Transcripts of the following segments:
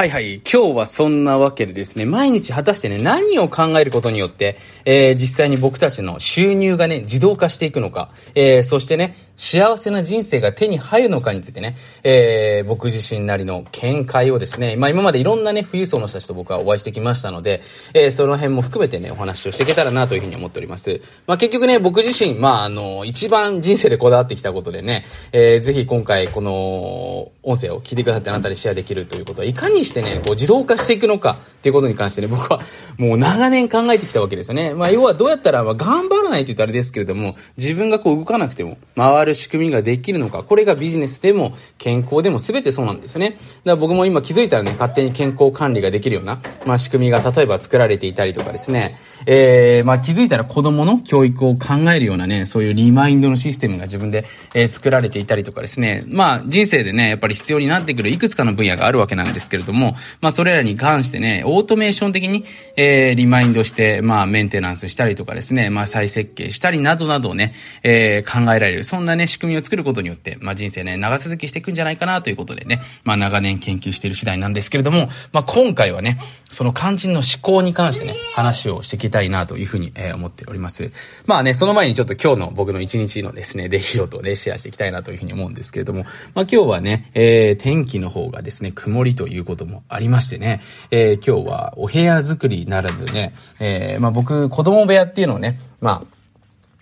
はいはい。今日はそんなわけでですね、毎日果たしてね、何を考えることによって、えー、実際に僕たちの収入がね、自動化していくのか、えー、そしてね、幸せな人生が手に入るのかについてね、えー、僕自身なりの見解をですね、まあ今までいろんなね、富裕層の人たちと僕はお会いしてきましたので、えー、その辺も含めてね、お話をしていけたらなというふうに思っております。まあ結局ね、僕自身、まああの、一番人生でこだわってきたことでね、えー、ぜひ今回この音声を聞いてくださってあなたにシェアできるということは、いかにしてね、こう自動化していくのかっていうことに関してね、僕はもう長年考えてきたわけですよね。まあ要はどうやったら、まあ頑張らないと言うとあれですけれども、自分がこう動かなくても回る仕組みができきるのか。これがビジネスでも健康でも全てそうなんですよね。だから僕も今気づいたらね、勝手に健康管理ができるような、まあ仕組みが例えば作られていたりとかですね、えー、まあ気づいたら子供の教育を考えるようなね、そういうリマインドのシステムが自分で、えー、作られていたりとかですね、まあ人生でね、やっぱり必要になってくるいくつかの分野があるわけなんですけれども、まあそれらに関してね、オートメーション的に、えー、リマインドして、まあメンテナンスしたりとかですね、まあ再設計したりなどなどをね、えー、考えられる、そんなね、仕組みを作ることによって、まあ人生ね、長続きしていくんじゃないかなということでね、まあ長年研究している次第なんですけれども、まあ今回はね、その肝心の思考に関してね、話をしていきたいなというふうに、えー、思っております。まあね、その前にちょっと今日の僕の一日のですね、出来事をね、シェアしていきたいなというふうに思うんですけれども、まあ今日はね、えー、天気の方がですね、曇りということもありましてね、えー、今日はお部屋作りならぬね、えー、まあ僕、子供部屋っていうのをね、まあ、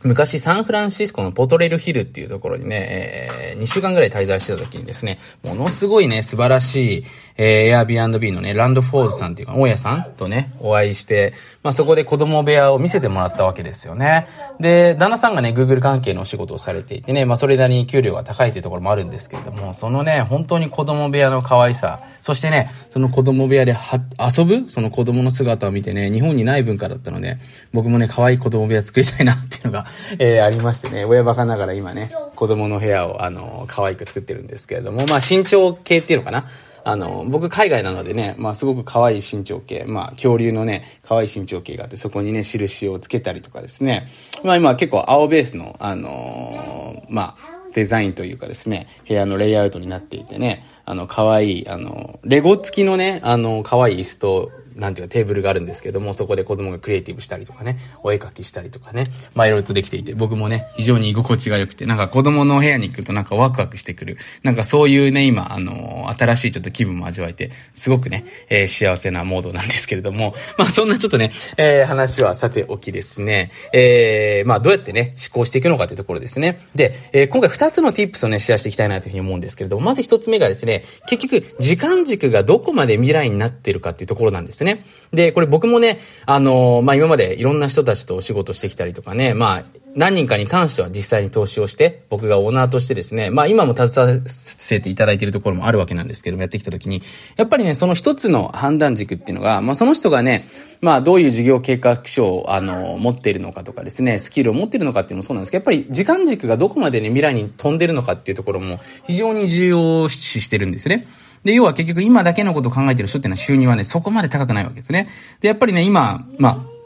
昔サンフランシスコのポトレルヒルっていうところにね、えー、2週間ぐらい滞在してた時にですね、ものすごいね、素晴らしい、えー、Airbnb のね、ランドフォーズさんっていうか、大家さんとね、お会いして、まあそこで子供部屋を見せてもらったわけですよね。で、旦那さんがね、Google 関係のお仕事をされていてね、まあそれなりに給料が高いというところもあるんですけれども、そのね、本当に子供部屋の可愛さ、そしてね、その子供部屋では遊ぶ、その子供の姿を見てね、日本にない文化だったので、僕もね、可愛い子供部屋作りたいなっていうのがえー、ありましてね、親バカながら今ね、子供の部屋を、あの、可愛く作ってるんですけれども、まあ、身長系っていうのかな。あの、僕海外なのでね、まあすごく可愛い身長系、まあ恐竜のね、可愛い身長系があって、そこにね、印をつけたりとかですね。まあ今結構青ベースの、あのー、まあ、デザインというかですね、部屋のレイアウトになっていてね、あの、可愛い、あの、レゴ付きのね、あの、可愛い椅子と、なんていうかテーブルがあるんですけども、そこで子供がクリエイティブしたりとかね、お絵描きしたりとかね、まあいろいろとできていて、僕もね、非常に居心地が良くて、なんか子供の部屋に来るとなんかワクワクしてくる、なんかそういうね、今、あの、新しいちょっと気分も味わえて、すごくね、えー、幸せなモードなんですけれども、まあそんなちょっとね、えー、話はさておきですね、えー、まあどうやってね、思考していくのかというところですね。で、えー、今回二つの tips をね、シェアしていきたいなというふうに思うんですけれども、まず一つ目がですね、結局、時間軸がどこまで未来になっているかっていうところなんですね。で、これ僕もね、あのー、まあ、今までいろんな人たちとお仕事してきたりとかね、まあ、何人かに関しては実際に投資をして、僕がオーナーとしてですね、まあ今も携わせていただいているところもあるわけなんですけども、やってきた時に、やっぱりね、その一つの判断軸っていうのが、まあその人がね、まあどういう事業計画書を、あの、持っているのかとかですね、スキルを持っているのかっていうのもそうなんですけど、やっぱり時間軸がどこまでね、未来に飛んでるのかっていうところも非常に重要視してるんですね。で、要は結局今だけのことを考えてる人っていうのは収入はね、そこまで高くないわけですね。で、やっぱりね、今、まあ、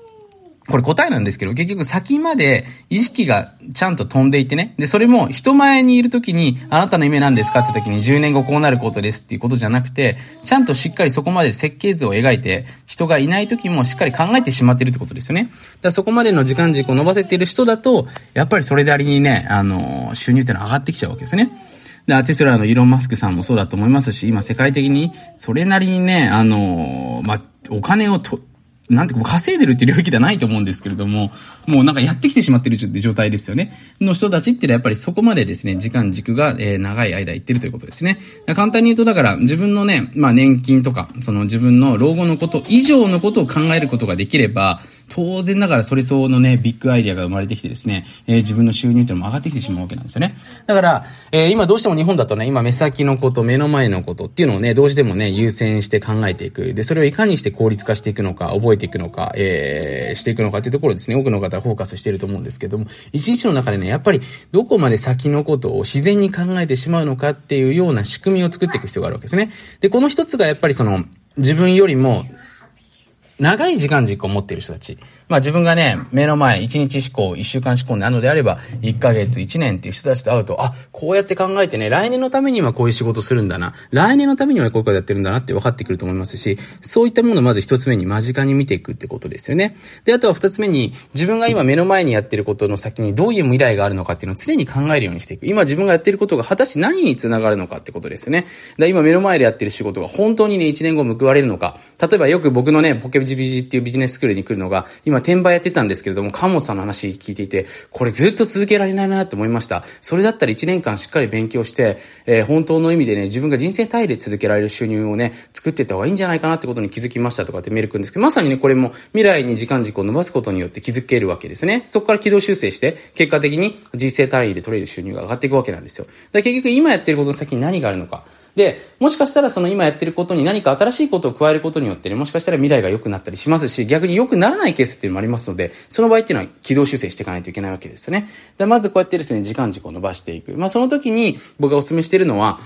これ答えなんですけど、結局先まで意識がちゃんと飛んでいてね。で、それも人前にいるときに、あなたの夢何ですかって時に10年後こうなることですっていうことじゃなくて、ちゃんとしっかりそこまで設計図を描いて、人がいない時もしっかり考えてしまってるってことですよね。だからそこまでの時間軸を伸ばせている人だと、やっぱりそれなりにね、あの、収入っていうのは上がってきちゃうわけですね。で、テスラのイーロン・マスクさんもそうだと思いますし、今世界的にそれなりにね、あの、まあ、お金をと、なんていうか、稼いでるって領域ではないと思うんですけれども、もうなんかやってきてしまってる状態ですよね。の人たちっていうのはやっぱりそこまでですね、時間軸が、え、長い間いってるということですね。簡単に言うと、だから自分のね、まあ年金とか、その自分の老後のこと以上のことを考えることができれば、当然ながらそれ相応のね、ビッグアイディアが生まれてきてですね、えー、自分の収入っていうのも上がってきてしまうわけなんですよね。だから、えー、今どうしても日本だとね、今目先のこと、目の前のことっていうのをね、どうしてもね、優先して考えていく。で、それをいかにして効率化していくのか、覚えていくのか、えー、していくのかっていうところですね、多くの方はフォーカスしてると思うんですけども、一日の中でね、やっぱりどこまで先のことを自然に考えてしまうのかっていうような仕組みを作っていく必要があるわけですね。で、この一つがやっぱりその、自分よりも長い時間軸を持っている人たち。まあ自分がね、目の前、1日思考、1週間思考なのであれば、1ヶ月、1年っていう人たちと会うと、あ、こうやって考えてね、来年のためにはこういう仕事するんだな。来年のためにはこういうことやってるんだなって分かってくると思いますし、そういったものをまず一つ目に間近に見ていくってことですよね。で、あとは二つ目に、自分が今目の前にやってることの先にどういう未来があるのかっていうのを常に考えるようにしていく。今自分がやってることが果たして何につながるのかってことですよね。だ今目の前でやってる仕事が本当にね、1年後報われるのか。例えばよく僕のね、ポケビジビジっていうビジネススクールに来るのが、今転売やってたんですけれども、カモさんの話聞いていて、これずっと続けられないなって思いました。それだったら1年間しっかり勉強して、えー、本当の意味でね、自分が人生単位で続けられる収入をね、作っていった方がいいんじゃないかなってことに気づきましたとかってメールくるんですけど、まさにね、これも未来に時間軸を伸ばすことによって気づけるわけですね。そこから軌道修正して、結果的に人生単位で取れる収入が上がっていくわけなんですよ。だ結局今やってることの先に何があるのか。で、もしかしたらその今やってることに何か新しいことを加えることによってね、もしかしたら未来が良くなったりしますし、逆に良くならないケースっていうのもありますので、その場合っていうのは軌道修正していかないといけないわけですよね。で、まずこうやってですね、時間軸を伸ばしていく。まあその時に僕がお勧めしているのは、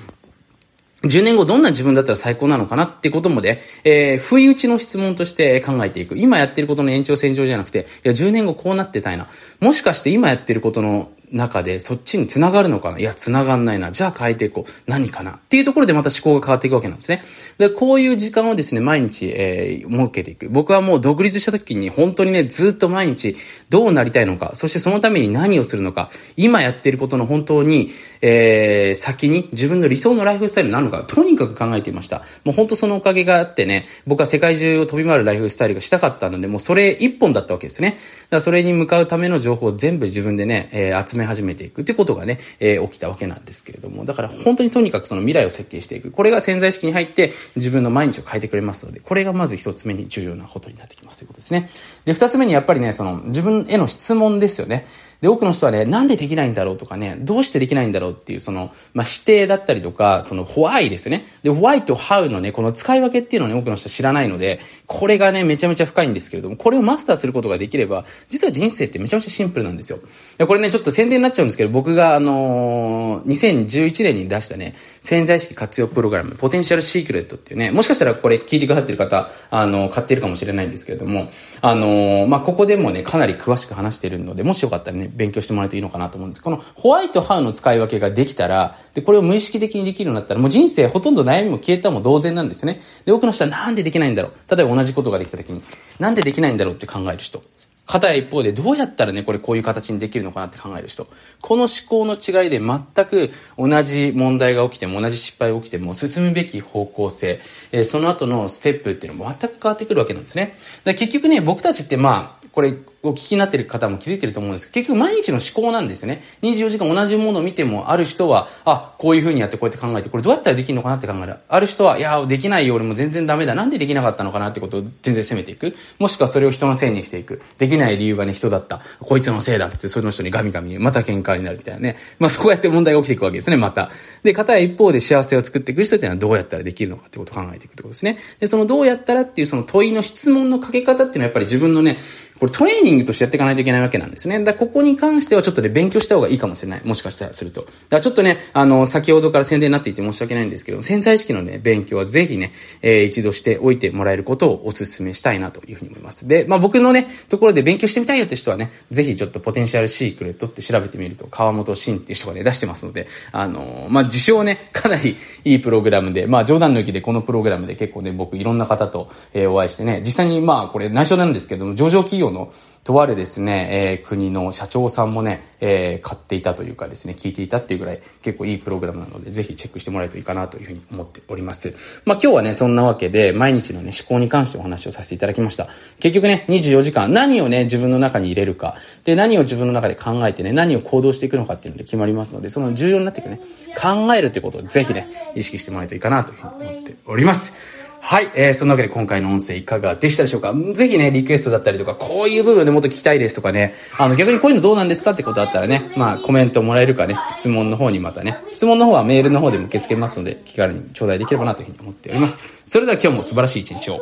10年後どんな自分だったら最高なのかなってこともね、えー、不意打ちの質問として考えていく。今やってることの延長線上じゃなくて、いや、10年後こうなってたいな。もしかして今やってることの中でそっちに繋がるのかな？いや、繋がんないな。じゃあ変えていこう。何かな？っていうところでまた思考が変わっていくわけなんですね。で、こういう時間をですね、毎日、えー、設けていく。僕はもう独立した時に本当にね、ずっと毎日どうなりたいのか、そしてそのために何をするのか、今やっていることの本当に、えー、先に自分の理想のライフスタイルなのか、とにかく考えていました。もう本当そのおかげがあってね、僕は世界中を飛び回るライフスタイルがしたかったので、もうそれ一本だったわけですね。だからそれに向かうための情報を全部自分でね、えー、集め始めていく。ってことがね、えー、起きたわけなんですけれども、だから本当にとにかくその未来を設計していく。これが潜在意識に入って自分の毎日を変えてくれますので、これがまず一つ目に重要なことになってきますということですね。で、二つ目にやっぱりね、その自分への質問ですよね。で、多くの人はね、なんでできないんだろうとかね、どうしてできないんだろうっていう、その、まあ、否定だったりとか、その、ホワイですね。で、ホワイとハウのね、この使い分けっていうのをね、多くの人は知らないので、これがね、めちゃめちゃ深いんですけれども、これをマスターすることができれば、実は人生ってめちゃめちゃシンプルなんですよ。で、これね、ちょっと宣伝になっちゃうんですけど、僕が、あのー、2011年に出したね、潜在意識活用プログラム、ポテンシャルシークレットっていうね、もしかしたらこれ聞いてくださってる方、あのー、買ってるかもしれないんですけれども、あのー、まあ、ここでもね、かなり詳しく話してるので、もしよかったらね、勉強してもらえるといいのかなと思うんです。このホワイト、ハウの使い分けができたら、で、これを無意識的にできるようになったら、もう人生ほとんど悩みも消えたも同然なんですね。で、多くの人はなんでできないんだろう。例えば同じことができた時に、なんでできないんだろうって考える人。片や一方でどうやったらね、これこういう形にできるのかなって考える人。この思考の違いで全く同じ問題が起きても、同じ失敗が起きても、進むべき方向性、えー、その後のステップっていうのも全く変わってくるわけなんですね。だ結局ね、僕たちってまあ、これ、お聞きになってる方も気づいてると思うんですけど、結局毎日の思考なんですよね。24時間同じものを見ても、ある人は、あ、こういう風にやってこうやって考えて、これどうやったらできるのかなって考える。ある人は、いや、できないよ、俺も全然ダメだ。なんでできなかったのかなってことを全然責めていく。もしくはそれを人のせいにしていく。できない理由はね、人だった。こいつのせいだって、その人にガミガミ、また喧嘩になるみたいなね。まあそうやって問題が起きていくわけですね、また。で、片や一方で幸せを作っていく人っていうのはどうやったらできるのかってことを考えていくってことですね。で、そのどうやったらっていうその問いの質問のかけ方っていうのはやっぱり自分のね、これトレーニングとしてやっていかないといけないわけなんですね。だここに関してはちょっとね、勉強した方がいいかもしれない。もしかしたらすると。だからちょっとね、あの、先ほどから宣伝になっていて申し訳ないんですけど、潜在意識のね、勉強はぜひね、えー、一度しておいてもらえることをお勧めしたいなというふうに思います。で、まあ僕のね、ところで勉強してみたいよって人はね、ぜひちょっとポテンシャルシークレットって調べてみると、川本慎っていう人がね、出してますので、あのー、まあ自称ね、かなりいいプログラムで、まあ冗談抜きでこのプログラムで結構ね、僕いろんな方と、えー、お会いしてね、実際にまあこれ内緒なんですけども、上場企業のとあるですね、えー、国の社長さんもね、えー、買っていたというかですね、聞いていたっていうぐらい結構いいプログラムなので、ぜひチェックしてもらえるといいかなというふうに思っております。まあ今日はね、そんなわけで、毎日のね、思考に関してお話をさせていただきました。結局ね、24時間、何をね、自分の中に入れるか、で、何を自分の中で考えてね、何を行動していくのかっていうので決まりますので、その重要になっていくね、考えるってことをぜひね、意識してもらえるといいかなというふうに思っております。はい、えー、そんなわけで今回の音声いかがでしたでしょうか？ぜひね、リクエストだったりとか、こういう部分でもっと聞きたいですとかね、あの、逆にこういうのどうなんですかってことあったらね、まあ、コメントもらえるかね、質問の方にまたね、質問の方はメールの方でも受け付けますので、気軽に頂戴できればなというふうに思っております。それでは今日も素晴らしい一日を。